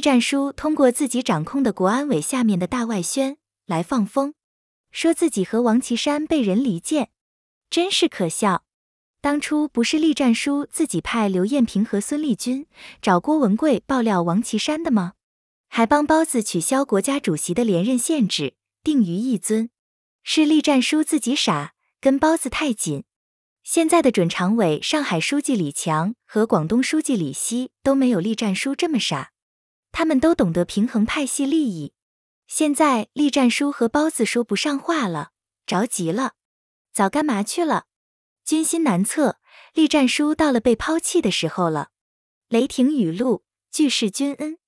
栗战书通过自己掌控的国安委下面的大外宣来放风，说自己和王岐山被人离间，真是可笑。当初不是栗战书自己派刘艳平和孙立军找郭文贵爆料王岐山的吗？还帮包子取消国家主席的连任限制，定于一尊。是栗战书自己傻，跟包子太紧。现在的准常委上海书记李强和广东书记李希都没有栗战书这么傻，他们都懂得平衡派系利益。现在栗战书和包子说不上话了，着急了，早干嘛去了？军心难测，栗战书到了被抛弃的时候了。雷霆雨露，俱是君恩。